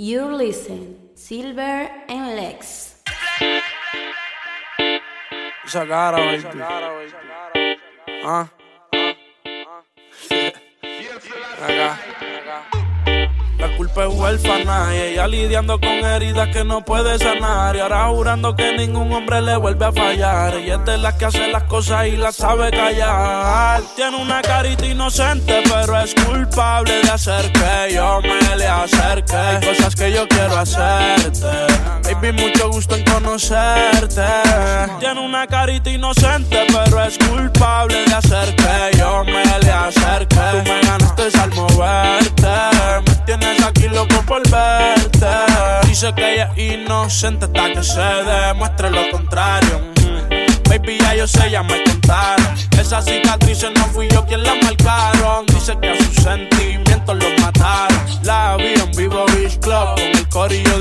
You listen, Silver and Lex. Esa cara, baby. Ah. Acá. La culpa es huérfana y ella lidiando con heridas que no puede sanar. Y ahora jurando que ningún hombre le vuelve a fallar. Y es de la que hace las cosas y las sabe callar. Tiene una carita inocente, pero es culpable de hacer que yo me le acerque. Cosas que yo quiero hacerte. Baby, mucho gusto en conocerte. Tiene una carita inocente, pero es culpable de hacer que yo me le acerque. Tú me ganaste al moverte. Tienes aquí loco por verte. Dice que ella es inocente hasta que se demuestre lo contrario. Mm. Baby, ya yo sé, ya me contaron. Esas cicatrices no fui yo quien las marcaron. Dice que a sus sentimientos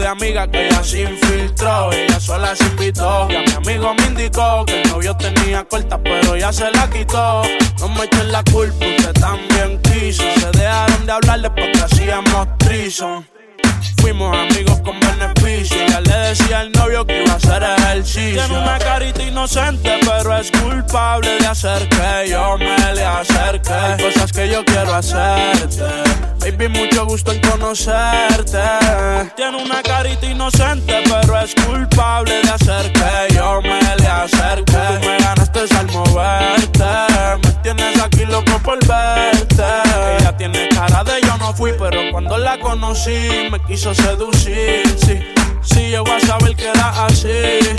de amigas que ella se infiltró. Ella sola se invitó. Y a mi amigo me indicó que el novio tenía corta, pero ya se la quitó. No me echen la culpa, usted también quiso. Se dejaron de hablar después que hacíamos trison. Fuimos amigos con beneficio. Ya le decía al novio que iba a hacer ejercicio. Tiene una carita inocente, pero es culpable de hacer que yo me le acerque. Hay cosas que yo quiero hacerte. Baby, mucho gusto en conocerte. Tiene una carita inocente, pero es culpable de hacer que yo me le acerque. Tú me ganaste al moverte. Me tienes aquí loco por verte. Ella tiene cara de yo no fui, pero cuando la conocí me quiso seducir. Sí, sí, llegó a saber que era así.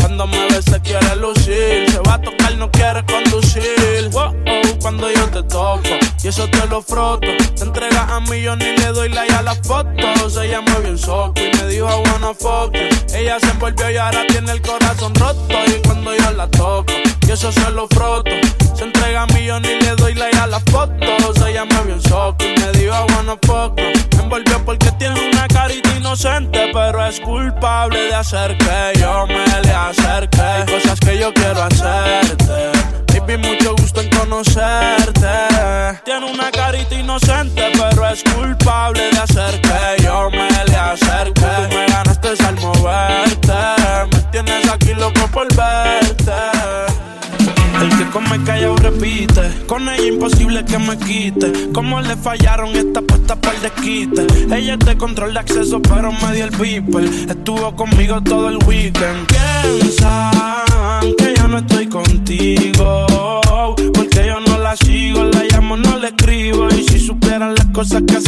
Cuando me ve se quiere lucir, se va a tocar, no quiere conducir. Wow, oh, cuando yo te toco y eso te lo froto. Te entrega a mí, yo ni le doy like a las fotos. Ella me vio un soco y me dijo I wanna fuck. Ella se envolvió y ahora tiene el corazón roto. Y cuando yo la toco y eso se lo froto. Se entrega a mí, yo ni le doy like a las fotos. Ella me vio un soco y me dijo I wanna fuck. Me envolvió porque tiene una carita inocente, pero es culpable de hacer que yo me le acerque. Hay cosas que yo quiero hacerte. Baby, mucho gusto en conocerte. Tiene una carita inocente, pero es culpable de hacer que yo me le acerque. Tú me ganaste al moverte. Me tienes aquí loco por verte. El que come callado repite. Con ella imposible que me quite. Como le fallaron esta puesta para el desquite. Ella de control de acceso, pero me dio el beeper. Estuvo conmigo todo el weekend. Piensan que ya no estoy contigo. Cosas que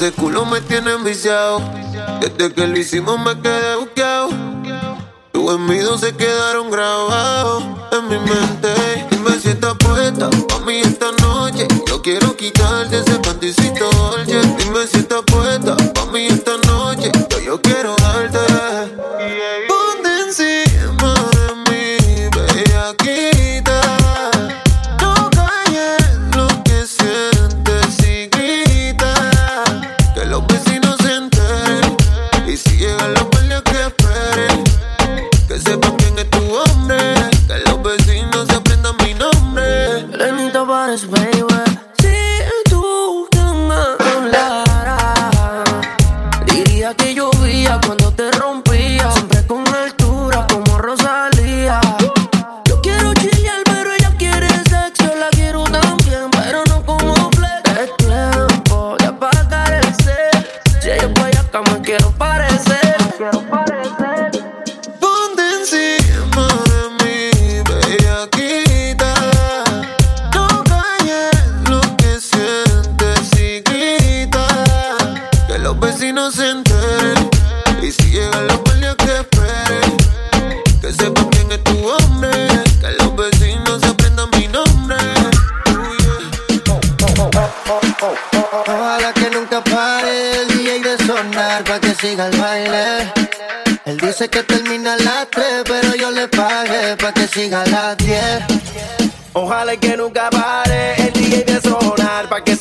Ese culo me tiene enviciado. Desde que lo hicimos me quedé buqueado. Tus envidios se quedaron grabados en mi mente. Dime si estás puesta pa' mí esta noche. Yo quiero quitarte ese pantisito dolce. Dime si estás puesta pa' mí esta noche. Yo, yo quiero darte.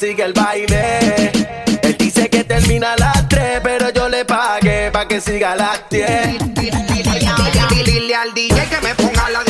sigue el baile. Él dice que termina a las 3, pero yo le pagué pa' que siga a las 10. Dile al DJ que me ponga la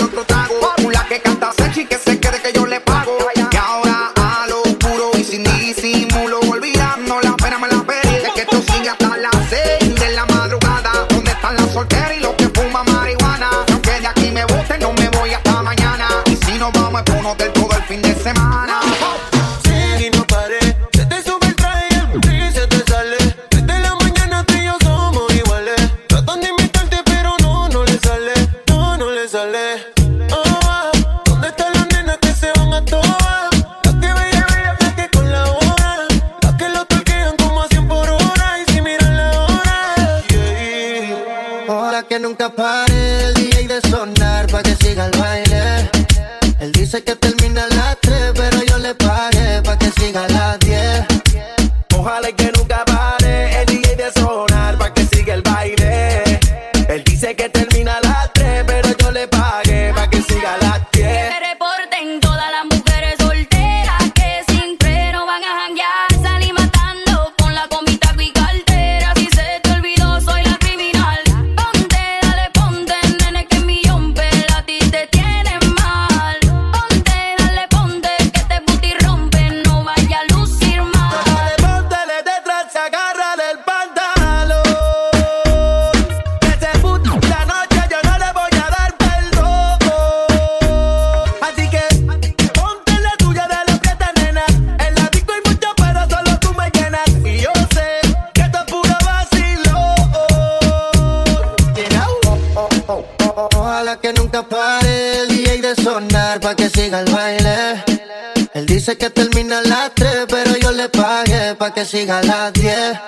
pero yo le pagué pa' que siga a las 10.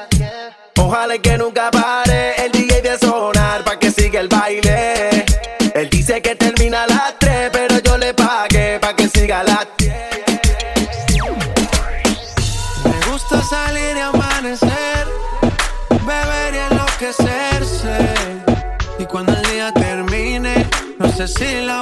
Ojalá que nunca pare el DJ de sonar pa' que siga el baile. Él dice que termina a las 3, pero yo le pagué pa' que siga a las 10. Me gusta salir y amanecer, beber y enloquecerse. Y cuando el día termine, no sé si la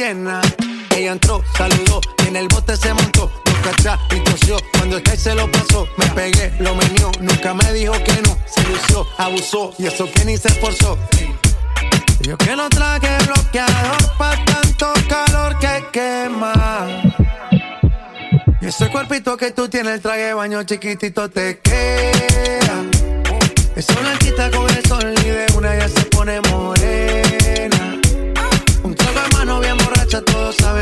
Ella entró, saludó, y en el bote se montó. Boca atrás y tosió. Cuando el se lo pasó, me pegué, lo menió. Nunca me dijo que no. Se lució, abusó, y eso que ni se esforzó. Yo que no traje bloqueador pa' tanto calor que quema. Y ese cuerpito que tú tienes, el traje baño chiquitito te queda. Esa blanquita con el sol y de una ya se pone morena.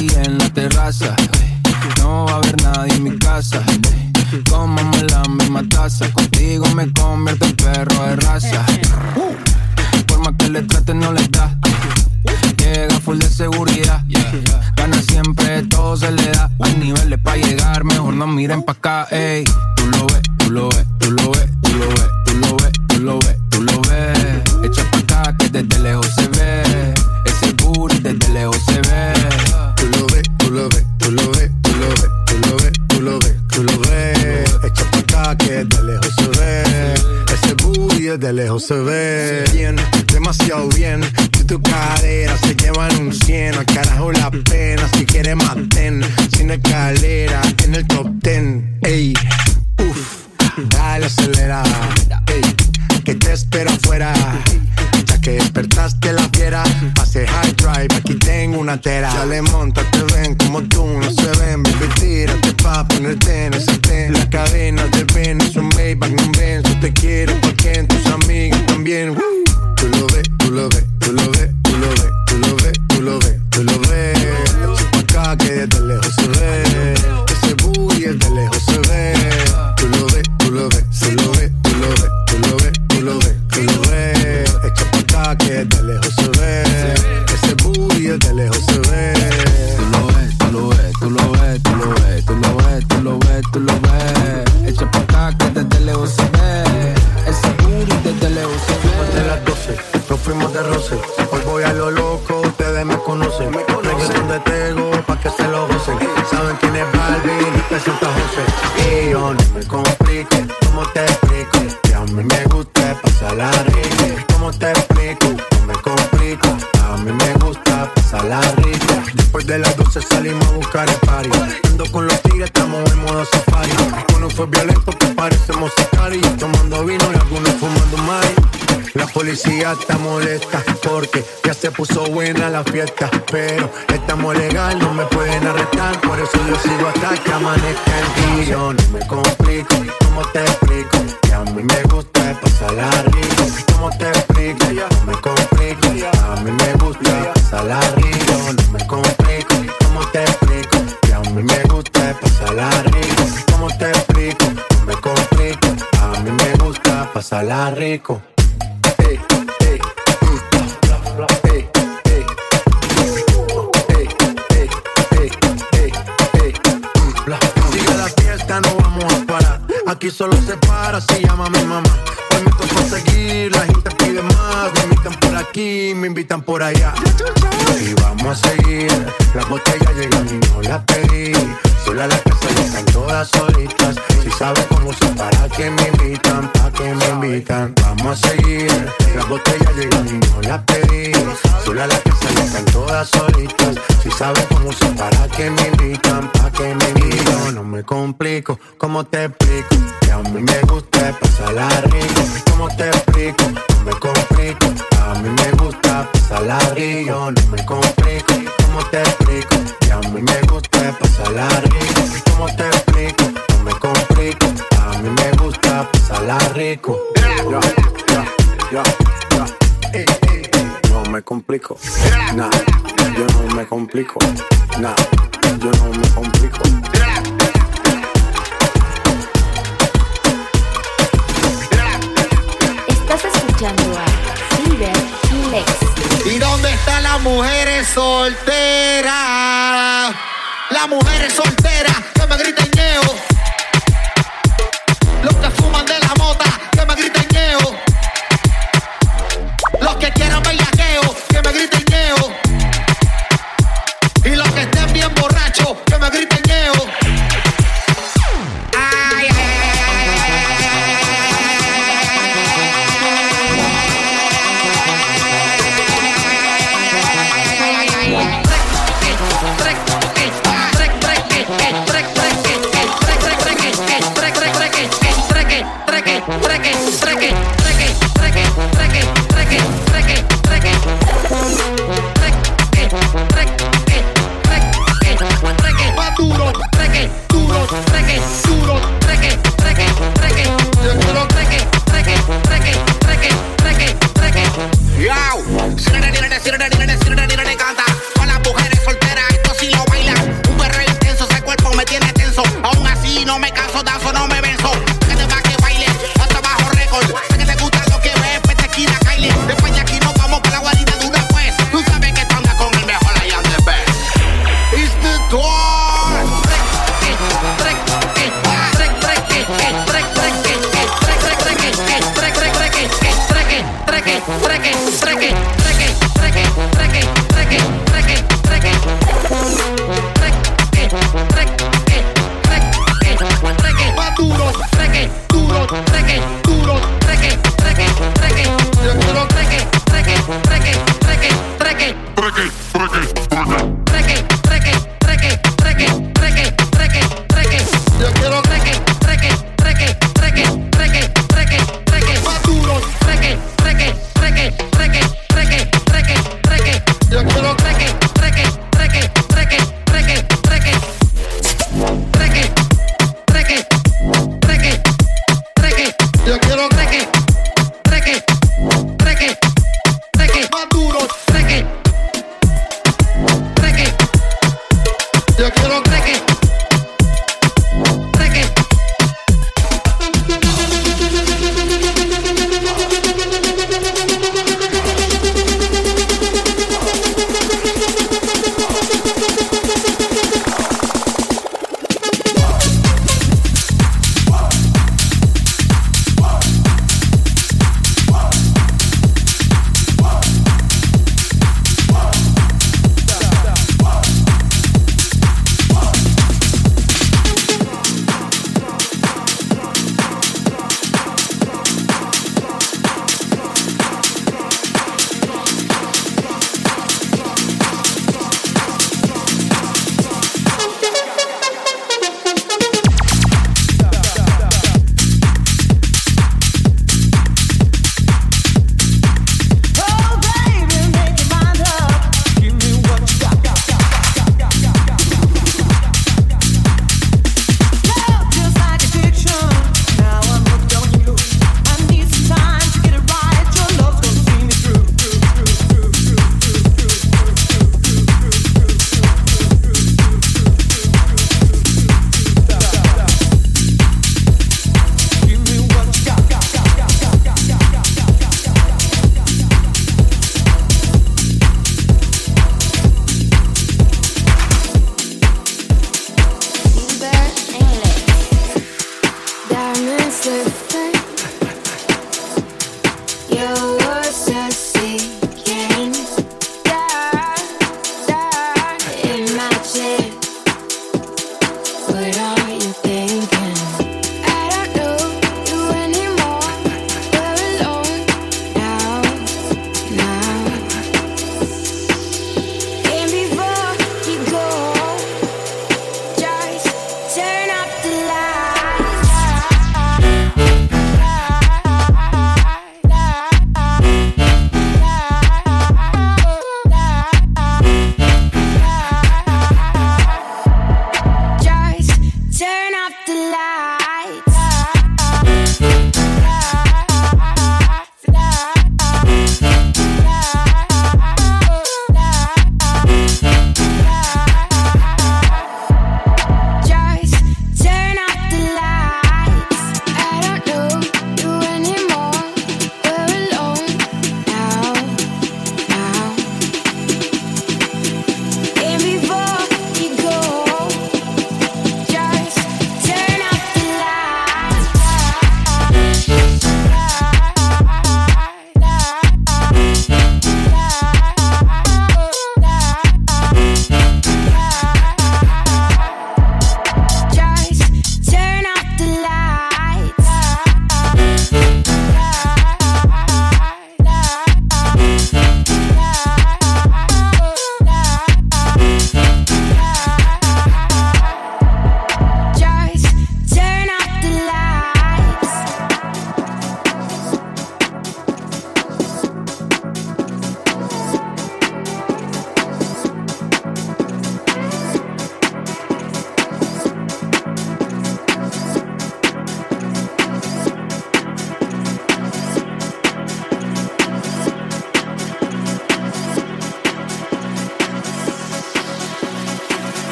En la terraza. No va a haber nadie en mi casa. Cómame la misma taza. Contigo me convierto en perro de raza. Por más que le trate, no le da. Llega full de seguridad. Gana siempre, todo se le da. Hay niveles para llegar, mejor no miren pa' acá, ey. Tú lo ves, tú lo ves, tú lo ves, tú lo ves, tú lo ves, tú lo ves, tú lo ves. Echa pa' acá que desde lejos lejos se ve. Bien, demasiado bien. Y tu cadera se llevan un 100. Al carajo la pena. Si quieres maten. Sin escalera en el top 10. Ey, uff. Dale acelera. Ey, que te espero afuera. Ya que despertaste la fiera, pase high drive, aquí tengo una tera. Dale, monta, te ven como tú, no se ven, baby, tírate pa' ponerte en ese ten. La cadena de Venus, un Maybach, un Benz, yo te quiero porque en tus amigas también. Tú lo ves, tú lo ves, tú lo ves, tú lo ves, tú lo ves, tú lo ves. Se puso buena la fiesta. Pero estamos legal, no me pueden arrestar. Por eso yo sigo hasta que amanezca el día. No me complico, ¿cómo te explico? Que a mí me gusta pasarla rico. ¿Cómo te explico? No me complico, a mí me gusta pasarla rico. No me complico, ¿cómo te explico? Que a mí me gusta pasarla rico. ¿Cómo te explico? No me complico, a mí me gusta pasarla rico. Aquí solo se para si llama mi mamá. Hoy me toca seguir, la gente pide más. Me invitan por aquí, me invitan por allá. Y vamos a seguir. Las botellas llegan y no las pedí. Sola la casa y están todas solitas. Si sabes cómo son, para que me invitan, para que me invitan. Vamos a seguir. Las botellas llegan y no las pedí. Sola la casa y están todas solitas. Si sabes cómo son, para que me invitan, para que me invitan. No me complico, ¿cómo te explico? Que a mí me gusta pasarla rico. ¿Cómo te explico? No me complico. A mí me gusta pasarla rico. No me complico. ¿Cómo te explico? Que a mí me gusta pasarla rico. ¿Cómo te explico? No me complico. A mí me gusta pasarla rico. Ya, ya, yo, yo. Eh, eh, no me complico, nah, yo no me complico, nah, yo no me complico. Estás escuchando a Silver Lex. ¿Y dónde están las mujeres solteras? Las mujeres solteras que me gritan yeo. Los que no me canso, danzo, no me venzo.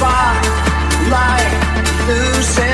far like losing.